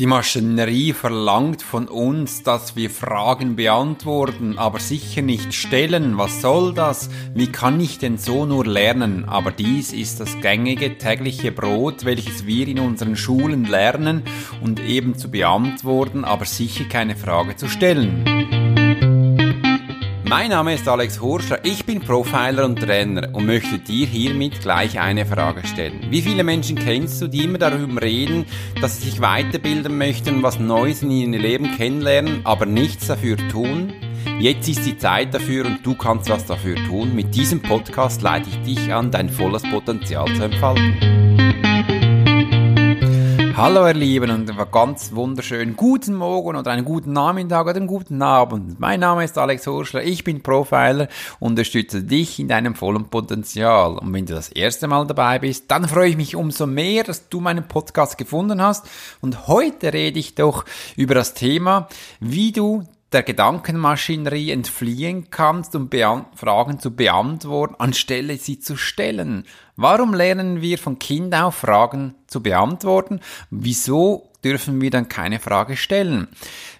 Die Maschinerie verlangt von uns, dass wir Fragen beantworten, aber sicher nicht stellen. Was soll das? Wie kann ich denn so nur lernen? Aber dies ist das gängige tägliche Brot, welches wir in unseren Schulen lernen und eben zu beantworten, aber sicher keine Frage zu stellen. Mein Name ist Alex Horscher, ich bin Profiler und Trainer und möchte dir hiermit gleich eine Frage stellen. Wie viele Menschen kennst du, die immer darüber reden, dass sie sich weiterbilden möchten, was Neues in ihrem Leben kennenlernen, aber nichts dafür tun? Jetzt ist die Zeit dafür und du kannst was dafür tun. Mit diesem Podcast leite ich dich an, dein volles Potenzial zu entfalten. Hallo ihr Lieben und einen ganz wunderschönen guten Morgen oder einen guten Nachmittag oder einen guten Abend. Mein Name ist Alex Horschler, ich bin Profiler unterstütze dich in deinem vollen Potenzial. Und wenn du das erste Mal dabei bist, dann freue ich mich umso mehr, dass du meinen Podcast gefunden hast. Und heute rede ich doch über das Thema, wie du der Gedankenmaschinerie entfliehen kannst, um Beant Fragen zu beantworten, anstelle sie zu stellen. Warum lernen wir von Kind auf Fragen zu beantworten? Wieso dürfen wir dann keine Frage stellen?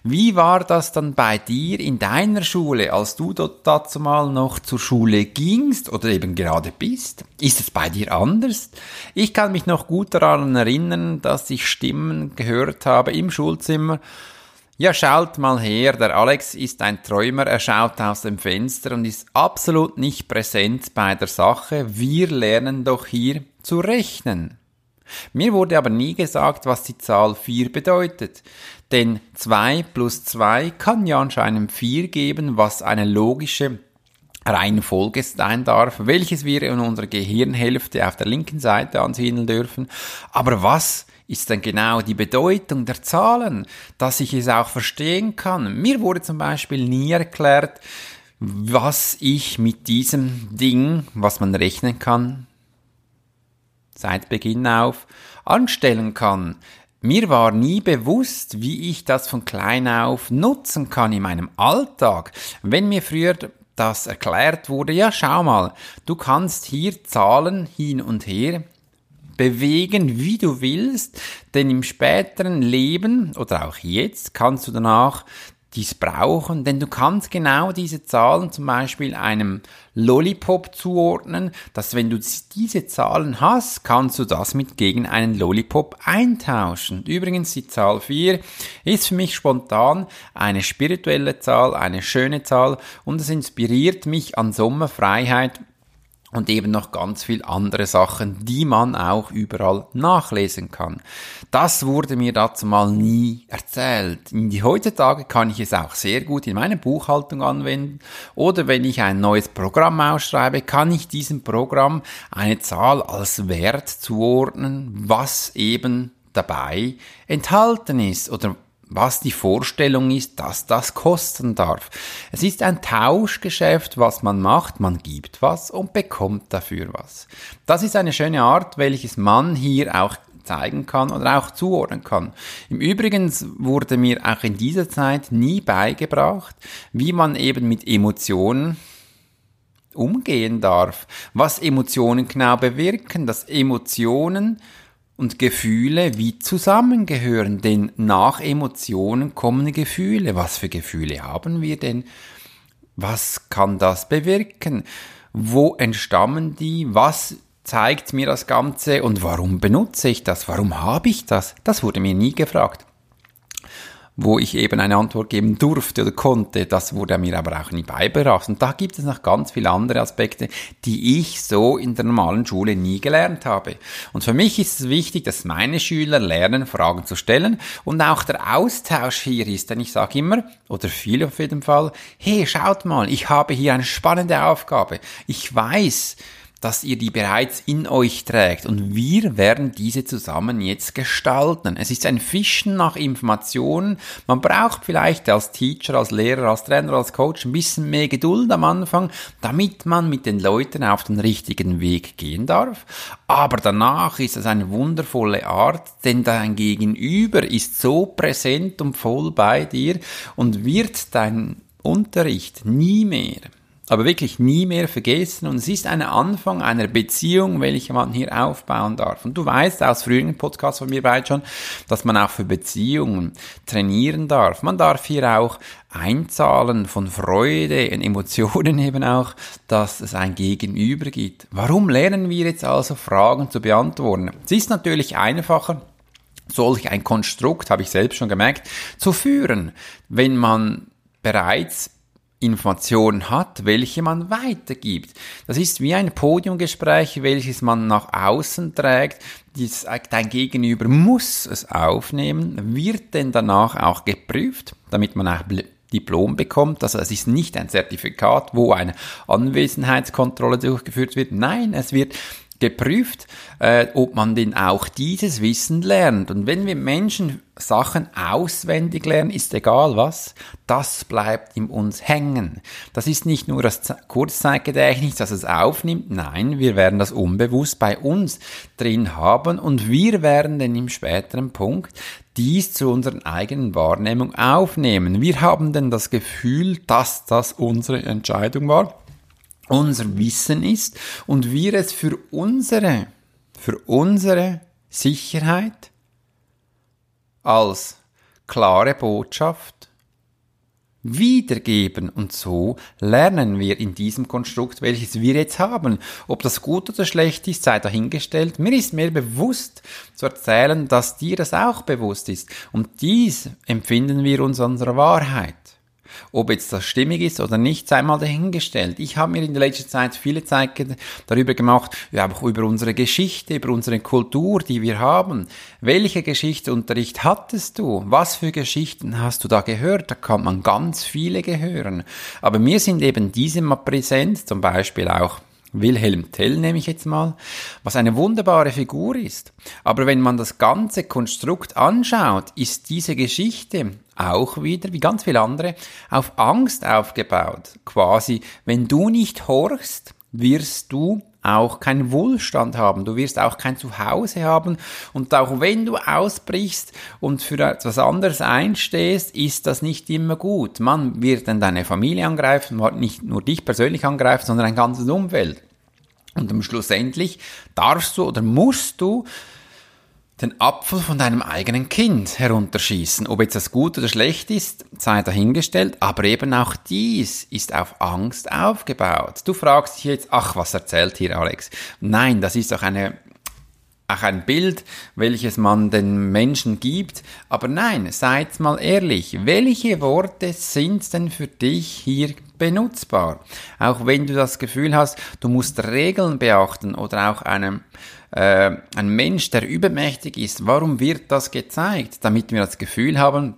Wie war das dann bei dir in deiner Schule, als du dort dazu mal noch zur Schule gingst oder eben gerade bist? Ist es bei dir anders? Ich kann mich noch gut daran erinnern, dass ich Stimmen gehört habe im Schulzimmer, ja, schaut mal her, der Alex ist ein Träumer, er schaut aus dem Fenster und ist absolut nicht präsent bei der Sache. Wir lernen doch hier zu rechnen. Mir wurde aber nie gesagt, was die Zahl 4 bedeutet. Denn 2 plus 2 kann ja anscheinend 4 geben, was eine logische Reihenfolge sein darf, welches wir in unserer Gehirnhälfte auf der linken Seite ansiedeln dürfen. Aber was ist dann genau die Bedeutung der Zahlen, dass ich es auch verstehen kann. Mir wurde zum Beispiel nie erklärt, was ich mit diesem Ding, was man rechnen kann, seit Beginn auf, anstellen kann. Mir war nie bewusst, wie ich das von klein auf nutzen kann in meinem Alltag. Wenn mir früher das erklärt wurde, ja schau mal, du kannst hier Zahlen hin und her bewegen, wie du willst, denn im späteren Leben oder auch jetzt kannst du danach dies brauchen, denn du kannst genau diese Zahlen zum Beispiel einem Lollipop zuordnen, dass wenn du diese Zahlen hast, kannst du das mit gegen einen Lollipop eintauschen. Übrigens, die Zahl 4 ist für mich spontan eine spirituelle Zahl, eine schöne Zahl und es inspiriert mich an Sommerfreiheit und eben noch ganz viel andere Sachen, die man auch überall nachlesen kann. Das wurde mir dazu mal nie erzählt. In die heutzutage kann ich es auch sehr gut in meiner Buchhaltung anwenden oder wenn ich ein neues Programm ausschreibe, kann ich diesem Programm eine Zahl als Wert zuordnen, was eben dabei enthalten ist oder was die Vorstellung ist, dass das kosten darf. Es ist ein Tauschgeschäft, was man macht, man gibt was und bekommt dafür was. Das ist eine schöne Art, welches man hier auch zeigen kann oder auch zuordnen kann. Im Übrigen wurde mir auch in dieser Zeit nie beigebracht, wie man eben mit Emotionen umgehen darf, was Emotionen genau bewirken, dass Emotionen und Gefühle wie zusammengehören, denn nach Emotionen kommen Gefühle. Was für Gefühle haben wir denn? Was kann das bewirken? Wo entstammen die? Was zeigt mir das Ganze und warum benutze ich das? Warum habe ich das? Das wurde mir nie gefragt wo ich eben eine Antwort geben durfte oder konnte. Das wurde mir aber auch nie beibebracht. Und da gibt es noch ganz viele andere Aspekte, die ich so in der normalen Schule nie gelernt habe. Und für mich ist es wichtig, dass meine Schüler lernen, Fragen zu stellen und auch der Austausch hier ist. Denn ich sage immer, oder viele auf jeden Fall, hey, schaut mal, ich habe hier eine spannende Aufgabe. Ich weiß, dass ihr die bereits in euch trägt und wir werden diese zusammen jetzt gestalten. Es ist ein Fischen nach Informationen. Man braucht vielleicht als Teacher, als Lehrer, als Trainer, als Coach ein bisschen mehr Geduld am Anfang, damit man mit den Leuten auf den richtigen Weg gehen darf. Aber danach ist es eine wundervolle Art, denn dein Gegenüber ist so präsent und voll bei dir und wird dein Unterricht nie mehr aber wirklich nie mehr vergessen. Und es ist ein Anfang einer Beziehung, welche man hier aufbauen darf. Und du weißt aus früheren Podcasts von mir beide schon, dass man auch für Beziehungen trainieren darf. Man darf hier auch einzahlen von Freude und Emotionen eben auch, dass es ein Gegenüber gibt. Warum lernen wir jetzt also Fragen zu beantworten? Es ist natürlich einfacher, solch ein Konstrukt, habe ich selbst schon gemerkt, zu führen, wenn man bereits Informationen hat, welche man weitergibt. Das ist wie ein Podiumgespräch, welches man nach außen trägt. Dies, dein Gegenüber muss es aufnehmen, wird denn danach auch geprüft, damit man auch Diplom bekommt. Also es ist nicht ein Zertifikat, wo eine Anwesenheitskontrolle durchgeführt wird. Nein, es wird geprüft, äh, ob man denn auch dieses Wissen lernt. Und wenn wir Menschen Sachen auswendig lernen, ist egal was, das bleibt in uns hängen. Das ist nicht nur das Kurzzeitgedächtnis, das es aufnimmt, nein, wir werden das unbewusst bei uns drin haben und wir werden dann im späteren Punkt dies zu unserer eigenen Wahrnehmung aufnehmen. Wir haben denn das Gefühl, dass das unsere Entscheidung war unser Wissen ist und wir es für unsere, für unsere Sicherheit als klare Botschaft wiedergeben. Und so lernen wir in diesem Konstrukt, welches wir jetzt haben. Ob das gut oder schlecht ist, sei dahingestellt. Mir ist mehr bewusst zu erzählen, dass dir das auch bewusst ist. Und dies empfinden wir uns unserer Wahrheit. Ob jetzt das stimmig ist oder nicht, sei mal dahingestellt. Ich habe mir in der letzten Zeit viele Zeit darüber gemacht, ja, auch über unsere Geschichte, über unsere Kultur, die wir haben. Welche Geschichtsunterricht hattest du? Was für Geschichten hast du da gehört? Da kann man ganz viele gehören. Aber mir sind eben diese mal präsent, zum Beispiel auch Wilhelm Tell nehme ich jetzt mal, was eine wunderbare Figur ist. Aber wenn man das ganze Konstrukt anschaut, ist diese Geschichte auch wieder, wie ganz viele andere, auf Angst aufgebaut. Quasi, wenn du nicht horchst, wirst du auch keinen Wohlstand haben, du wirst auch kein Zuhause haben und auch wenn du ausbrichst und für etwas anderes einstehst, ist das nicht immer gut. Man wird dann deine Familie angreifen, man nicht nur dich persönlich angreifen, sondern ein ganzes Umfeld. Und schlussendlich darfst du oder musst du den Apfel von deinem eigenen Kind herunterschießen. Ob jetzt das gut oder schlecht ist, sei dahingestellt, aber eben auch dies ist auf Angst aufgebaut. Du fragst dich jetzt, ach, was erzählt hier Alex? Nein, das ist doch eine auch ein Bild, welches man den Menschen gibt. Aber nein, seid mal ehrlich, welche Worte sind denn für dich hier benutzbar? Auch wenn du das Gefühl hast, du musst Regeln beachten oder auch einem äh, ein Mensch, der übermächtig ist, warum wird das gezeigt? Damit wir das Gefühl haben,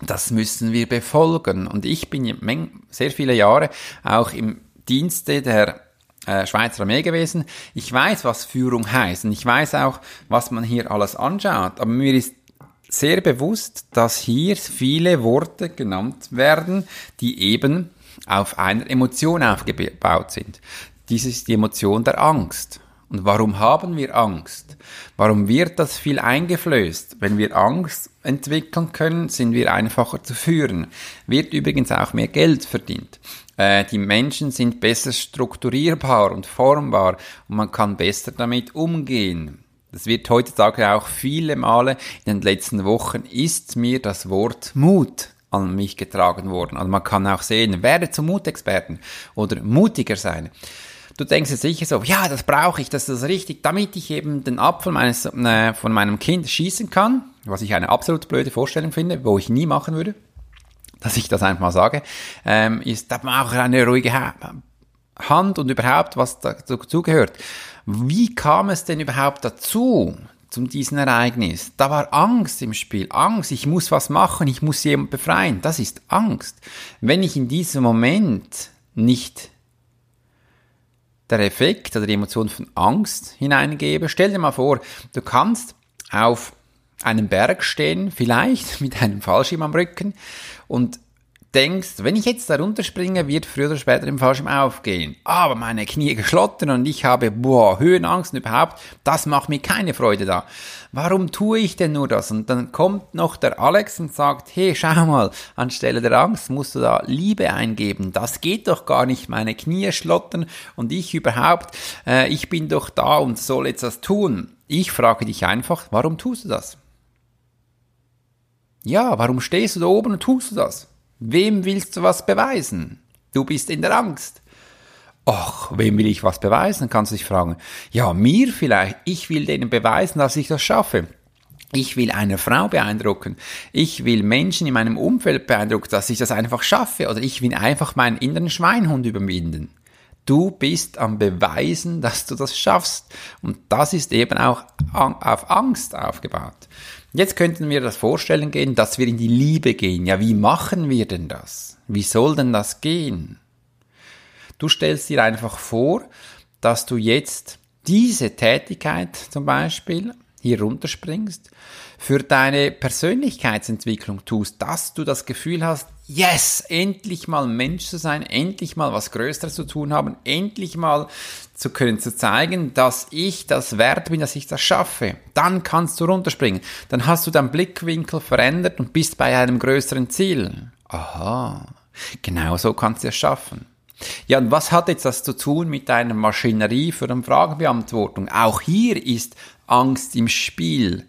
das müssen wir befolgen. Und ich bin sehr viele Jahre auch im Dienste der äh, Schweizer Armee gewesen. Ich weiß, was Führung heißt und ich weiß auch, was man hier alles anschaut. Aber mir ist sehr bewusst, dass hier viele Worte genannt werden, die eben auf einer Emotion aufgebaut sind. Dies ist die Emotion der Angst. Und warum haben wir Angst? Warum wird das viel eingeflößt? Wenn wir Angst entwickeln können, sind wir einfacher zu führen. Wird übrigens auch mehr Geld verdient. Äh, die Menschen sind besser strukturierbar und formbar und man kann besser damit umgehen. Das wird heutzutage auch viele Male in den letzten Wochen ist mir das Wort Mut an mich getragen worden. Also man kann auch sehen, werde zum Mutexperten oder mutiger sein. Du denkst jetzt sicher so, ja, das brauche ich, das ist richtig, damit ich eben den Apfel meines, äh, von meinem Kind schießen kann, was ich eine absolut blöde Vorstellung finde, wo ich nie machen würde, dass ich das einfach mal sage, ähm, ist, da brauche ich eine ruhige Hand und überhaupt, was dazu gehört. Wie kam es denn überhaupt dazu, zu diesem Ereignis? Da war Angst im Spiel. Angst, ich muss was machen, ich muss jemanden befreien. Das ist Angst. Wenn ich in diesem Moment nicht der Effekt oder die Emotion von Angst hineingebe. Stell dir mal vor, du kannst auf einem Berg stehen, vielleicht mit einem Fallschirm am Rücken und denkst, wenn ich jetzt da runterspringe, wird früher oder später im Fallschirm aufgehen. Aber meine Knie geschlottern und ich habe, boah, Höhenangst und überhaupt, das macht mir keine Freude da. Warum tue ich denn nur das? Und dann kommt noch der Alex und sagt, hey, schau mal, anstelle der Angst musst du da Liebe eingeben. Das geht doch gar nicht, meine Knie schlottern und ich überhaupt, äh, ich bin doch da und soll jetzt das tun. Ich frage dich einfach, warum tust du das? Ja, warum stehst du da oben und tust du das? Wem willst du was beweisen? Du bist in der Angst. Och, wem will ich was beweisen? Kannst du dich fragen. Ja, mir vielleicht. Ich will denen beweisen, dass ich das schaffe. Ich will eine Frau beeindrucken. Ich will Menschen in meinem Umfeld beeindrucken, dass ich das einfach schaffe. Oder ich will einfach meinen inneren Schweinhund überwinden. Du bist am Beweisen, dass du das schaffst. Und das ist eben auch auf Angst aufgebaut. Jetzt könnten wir das vorstellen gehen, dass wir in die Liebe gehen. Ja, wie machen wir denn das? Wie soll denn das gehen? Du stellst dir einfach vor, dass du jetzt diese Tätigkeit zum Beispiel hier runterspringst, für deine Persönlichkeitsentwicklung tust, dass du das Gefühl hast, yes, endlich mal Mensch zu sein, endlich mal was Größeres zu tun haben, endlich mal zu können, zu zeigen, dass ich das wert bin, dass ich das schaffe. Dann kannst du runterspringen. Dann hast du deinen Blickwinkel verändert und bist bei einem größeren Ziel. Aha. Genau so kannst du es schaffen. Ja, und was hat jetzt das zu tun mit deiner Maschinerie für eine Fragenbeantwortung? Auch hier ist Angst im Spiel.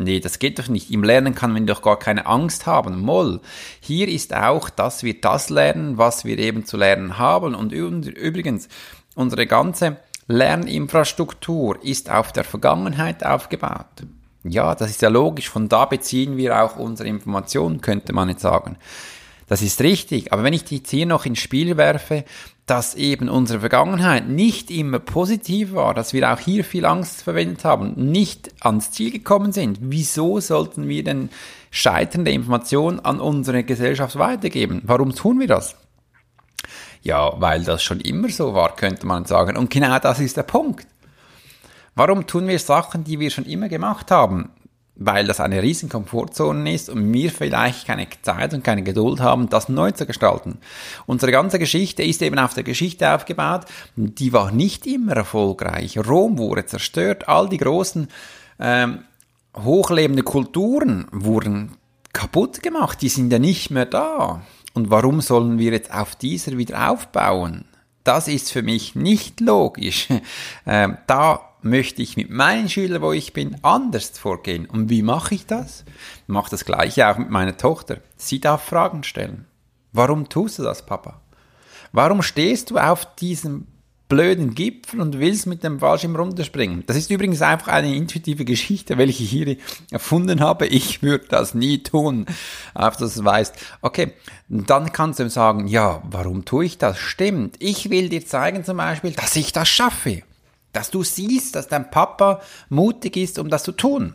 Nee, das geht doch nicht. Im Lernen kann man doch gar keine Angst haben. Moll. Hier ist auch, dass wir das lernen, was wir eben zu lernen haben. Und übrigens, unsere ganze Lerninfrastruktur ist auf der Vergangenheit aufgebaut. Ja, das ist ja logisch. Von da beziehen wir auch unsere Informationen, könnte man jetzt sagen. Das ist richtig. Aber wenn ich die jetzt hier noch ins Spiel werfe, dass eben unsere Vergangenheit nicht immer positiv war, dass wir auch hier viel Angst verwendet haben, nicht ans Ziel gekommen sind, wieso sollten wir denn scheiternde Informationen an unsere Gesellschaft weitergeben? Warum tun wir das? Ja, weil das schon immer so war, könnte man sagen. Und genau das ist der Punkt. Warum tun wir Sachen, die wir schon immer gemacht haben? Weil das eine riesen Komfortzone ist und wir vielleicht keine Zeit und keine Geduld haben, das neu zu gestalten. Unsere ganze Geschichte ist eben auf der Geschichte aufgebaut, die war nicht immer erfolgreich. Rom wurde zerstört, all die großen ähm, hochlebende Kulturen wurden kaputt gemacht, die sind ja nicht mehr da. Und warum sollen wir jetzt auf dieser wieder aufbauen? Das ist für mich nicht logisch. Ähm, da möchte ich mit meinen Schülern, wo ich bin, anders vorgehen. Und wie mache ich das? Ich mache das gleiche auch mit meiner Tochter. Sie darf Fragen stellen. Warum tust du das, Papa? Warum stehst du auf diesem blöden Gipfel und willst mit dem Fallschirm runterspringen? Das ist übrigens einfach eine intuitive Geschichte, welche ich hier erfunden habe. Ich würde das nie tun, auf das du weißt. Okay, dann kannst du ihm sagen, ja, warum tue ich das? Stimmt. Ich will dir zeigen zum Beispiel, dass ich das schaffe dass du siehst, dass dein Papa mutig ist, um das zu tun.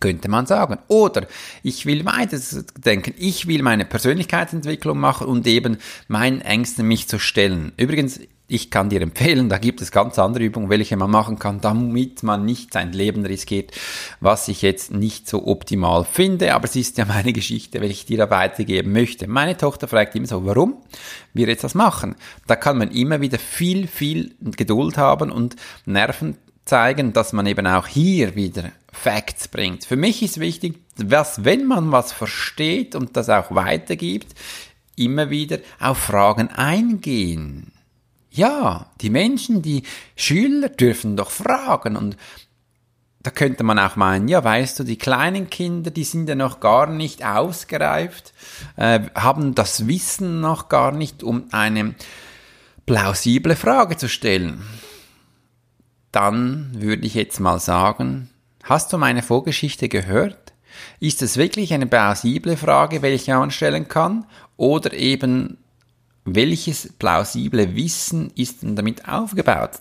Könnte man sagen. Oder ich will weiter denken. Ich will meine Persönlichkeitsentwicklung machen und eben meinen Ängsten mich zu stellen. Übrigens, ich kann dir empfehlen, da gibt es ganz andere Übungen, welche man machen kann, damit man nicht sein Leben riskiert, was ich jetzt nicht so optimal finde, aber es ist ja meine Geschichte, welche ich dir da weitergeben möchte. Meine Tochter fragt immer so, warum wir jetzt das machen. Da kann man immer wieder viel, viel Geduld haben und Nerven zeigen, dass man eben auch hier wieder Facts bringt. Für mich ist wichtig, dass wenn man was versteht und das auch weitergibt, immer wieder auf Fragen eingehen ja, die Menschen, die Schüler dürfen doch fragen und da könnte man auch meinen, ja, weißt du, die kleinen Kinder, die sind ja noch gar nicht ausgereift, äh, haben das Wissen noch gar nicht, um eine plausible Frage zu stellen. Dann würde ich jetzt mal sagen, hast du meine Vorgeschichte gehört? Ist es wirklich eine plausible Frage, welche man stellen kann? Oder eben welches plausible Wissen ist denn damit aufgebaut?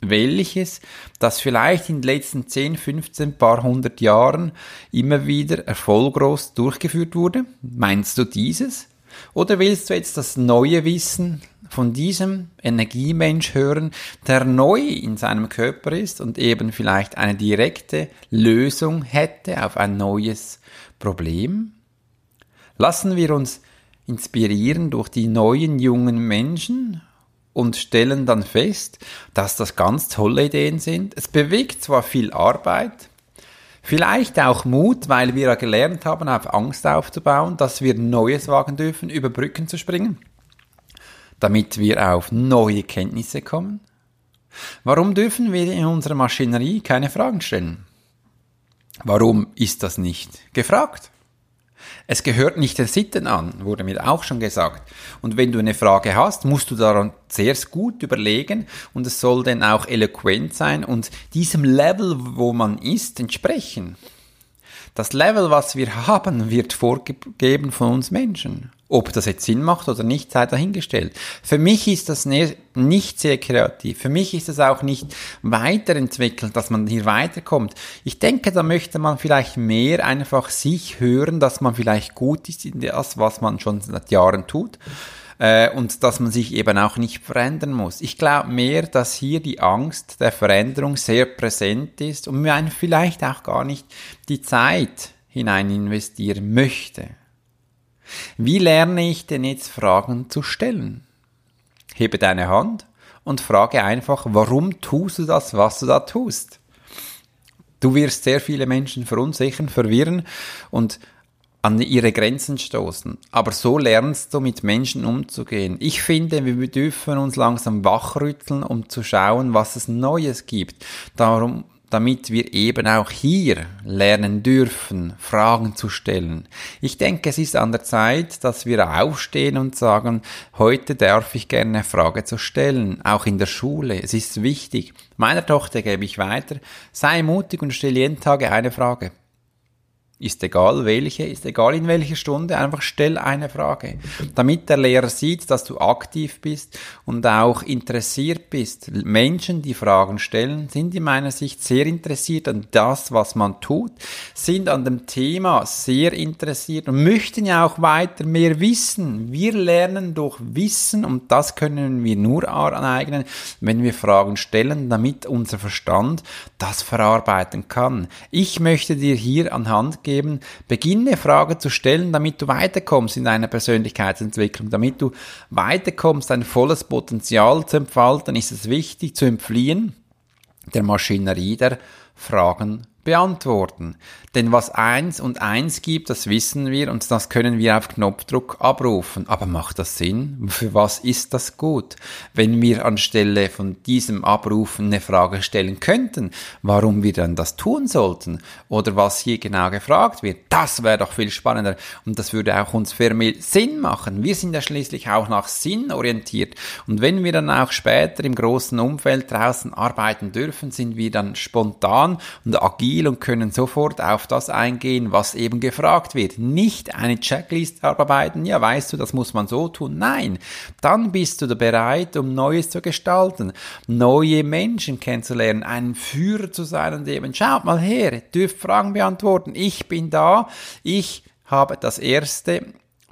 Welches, das vielleicht in den letzten 10, 15, paar hundert Jahren immer wieder erfolglos durchgeführt wurde? Meinst du dieses? Oder willst du jetzt das neue Wissen von diesem Energiemensch hören, der neu in seinem Körper ist und eben vielleicht eine direkte Lösung hätte auf ein neues Problem? Lassen wir uns inspirieren durch die neuen jungen Menschen und stellen dann fest, dass das ganz tolle Ideen sind. Es bewegt zwar viel Arbeit, vielleicht auch Mut, weil wir gelernt haben, auf Angst aufzubauen, dass wir Neues wagen dürfen, über Brücken zu springen, damit wir auf neue Kenntnisse kommen. Warum dürfen wir in unserer Maschinerie keine Fragen stellen? Warum ist das nicht gefragt? Es gehört nicht den Sitten an, wurde mir auch schon gesagt. Und wenn du eine Frage hast, musst du daran sehr gut überlegen und es soll dann auch eloquent sein und diesem Level, wo man ist, entsprechen. Das Level, was wir haben, wird vorgegeben von uns Menschen. Ob das jetzt Sinn macht oder nicht, sei dahingestellt. Für mich ist das ne-, nicht sehr kreativ. Für mich ist es auch nicht weiterentwickelt, dass man hier weiterkommt. Ich denke, da möchte man vielleicht mehr einfach sich hören, dass man vielleicht gut ist in das, was man schon seit Jahren tut äh, und dass man sich eben auch nicht verändern muss. Ich glaube mehr, dass hier die Angst der Veränderung sehr präsent ist und man vielleicht auch gar nicht die Zeit hinein investieren möchte. Wie lerne ich denn jetzt Fragen zu stellen? Hebe deine Hand und frage einfach, warum tust du das, was du da tust? Du wirst sehr viele Menschen verunsichern, verwirren und an ihre Grenzen stoßen. Aber so lernst du mit Menschen umzugehen. Ich finde, wir dürfen uns langsam wachrütteln, um zu schauen, was es Neues gibt. Darum damit wir eben auch hier lernen dürfen, Fragen zu stellen. Ich denke, es ist an der Zeit, dass wir aufstehen und sagen, heute darf ich gerne eine Frage zu stellen, auch in der Schule. Es ist wichtig. Meiner Tochter gebe ich weiter, sei mutig und stell jeden Tag eine Frage. Ist egal welche, ist egal in welcher Stunde, einfach stell eine Frage. Damit der Lehrer sieht, dass du aktiv bist und auch interessiert bist. Menschen, die Fragen stellen, sind in meiner Sicht sehr interessiert an das, was man tut, sind an dem Thema sehr interessiert und möchten ja auch weiter mehr wissen. Wir lernen durch Wissen und das können wir nur aneignen, wenn wir Fragen stellen, damit unser Verstand das verarbeiten kann. Ich möchte dir hier anhand geben. Beginne Fragen zu stellen, damit du weiterkommst in deiner Persönlichkeitsentwicklung, damit du weiterkommst, dein volles Potenzial zu entfalten, ist es wichtig zu entfliehen der Maschinerie der Fragen beantworten. Denn was eins und eins gibt, das wissen wir und das können wir auf Knopfdruck abrufen. Aber macht das Sinn? Für was ist das gut? Wenn wir anstelle von diesem Abrufen eine Frage stellen könnten, warum wir dann das tun sollten oder was hier genau gefragt wird, das wäre doch viel spannender und das würde auch uns für mehr Sinn machen. Wir sind ja schließlich auch nach Sinn orientiert und wenn wir dann auch später im großen Umfeld draußen arbeiten dürfen, sind wir dann spontan und agil Profil und können sofort auf das eingehen, was eben gefragt wird. Nicht eine Checklist abarbeiten, ja weißt du, das muss man so tun. Nein, dann bist du bereit, um Neues zu gestalten, neue Menschen kennenzulernen, ein Führer zu sein und eben, schaut mal her, dürft Fragen beantworten, ich bin da, ich habe das erste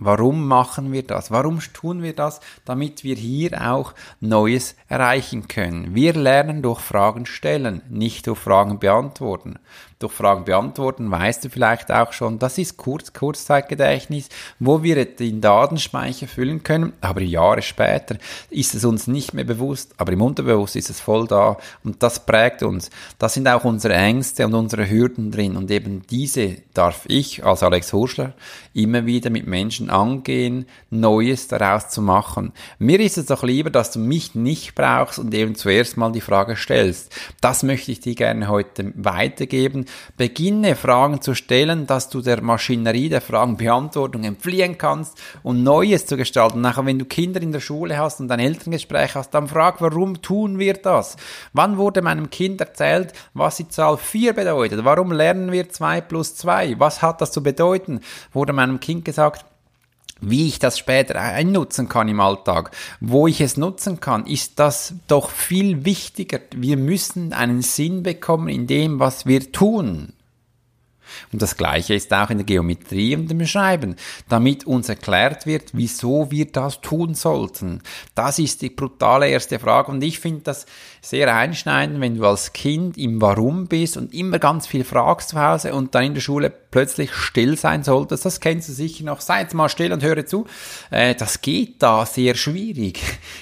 Warum machen wir das? Warum tun wir das? Damit wir hier auch Neues erreichen können. Wir lernen durch Fragen stellen, nicht durch Fragen beantworten durch Fragen beantworten, weißt du vielleicht auch schon, das ist Kurz Kurzzeitgedächtnis, wo wir den Datenspeicher füllen können, aber Jahre später ist es uns nicht mehr bewusst, aber im Unterbewusst ist es voll da und das prägt uns. Das sind auch unsere Ängste und unsere Hürden drin und eben diese darf ich als Alex Hurschler immer wieder mit Menschen angehen, Neues daraus zu machen. Mir ist es doch lieber, dass du mich nicht brauchst und eben zuerst mal die Frage stellst. Das möchte ich dir gerne heute weitergeben beginne Fragen zu stellen, dass du der Maschinerie der Fragenbeantwortung entfliehen kannst und Neues zu gestalten. Nachher, wenn du Kinder in der Schule hast und ein Elterngespräch hast, dann frag, warum tun wir das? Wann wurde meinem Kind erzählt, was die Zahl 4 bedeutet? Warum lernen wir 2 plus 2? Was hat das zu bedeuten? Wurde meinem Kind gesagt, wie ich das später einnutzen kann im Alltag, wo ich es nutzen kann, ist das doch viel wichtiger. Wir müssen einen Sinn bekommen in dem, was wir tun. Und das Gleiche ist auch in der Geometrie und dem Schreiben, damit uns erklärt wird, wieso wir das tun sollten. Das ist die brutale erste Frage und ich finde das sehr einschneidend, wenn du als Kind im Warum bist und immer ganz viel fragst zu Hause und dann in der Schule plötzlich still sein solltest. Das kennst du sicher noch. Sei jetzt mal still und höre zu. Äh, das geht da sehr schwierig.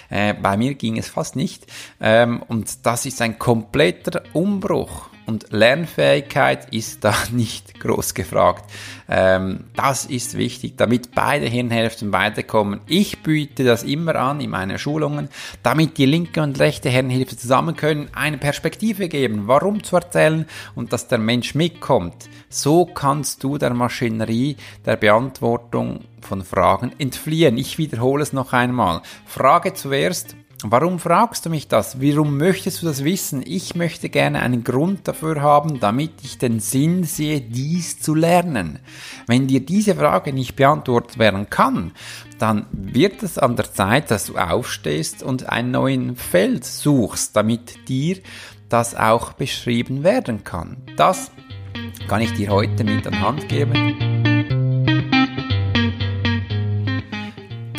Äh, bei mir ging es fast nicht. Ähm, und das ist ein kompletter Umbruch und Lernfähigkeit ist da nicht groß gefragt. Ähm, das ist wichtig, damit beide Hirnhälften weiterkommen. Ich biete das immer an in meinen Schulungen, damit die linke und rechte Hirnhälfte zusammen können, eine Perspektive geben, warum zu erzählen und dass der Mensch mitkommt. So kannst du der Maschinerie der Beantwortung von Fragen entfliehen. Ich wiederhole es noch einmal. Frage zuerst, Warum fragst du mich das? Warum möchtest du das wissen? Ich möchte gerne einen Grund dafür haben, damit ich den Sinn sehe, dies zu lernen. Wenn dir diese Frage nicht beantwortet werden kann, dann wird es an der Zeit, dass du aufstehst und einen neuen Feld suchst, damit dir das auch beschrieben werden kann. Das kann ich dir heute mit an Hand geben.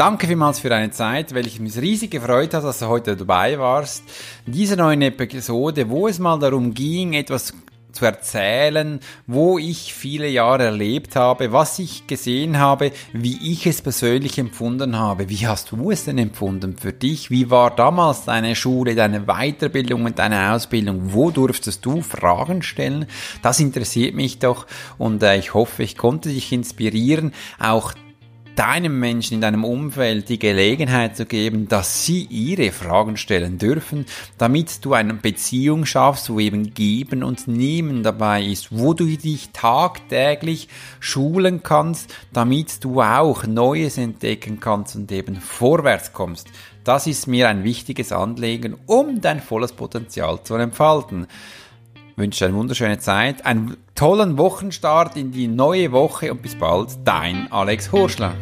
Danke vielmals für deine Zeit, welche mich riesig gefreut hat, dass du heute dabei warst. Diese neue Episode, wo es mal darum ging, etwas zu erzählen, wo ich viele Jahre erlebt habe, was ich gesehen habe, wie ich es persönlich empfunden habe. Wie hast du es denn empfunden für dich? Wie war damals deine Schule, deine Weiterbildung und deine Ausbildung? Wo durftest du Fragen stellen? Das interessiert mich doch und äh, ich hoffe, ich konnte dich inspirieren, auch deinem Menschen in deinem Umfeld die Gelegenheit zu geben, dass sie ihre Fragen stellen dürfen, damit du eine Beziehung schaffst, wo eben Geben und Nehmen dabei ist, wo du dich tagtäglich schulen kannst, damit du auch Neues entdecken kannst und eben vorwärts kommst. Das ist mir ein wichtiges Anliegen, um dein volles Potenzial zu entfalten wünsche eine wunderschöne Zeit, einen tollen Wochenstart in die neue Woche und bis bald, dein Alex Horschler.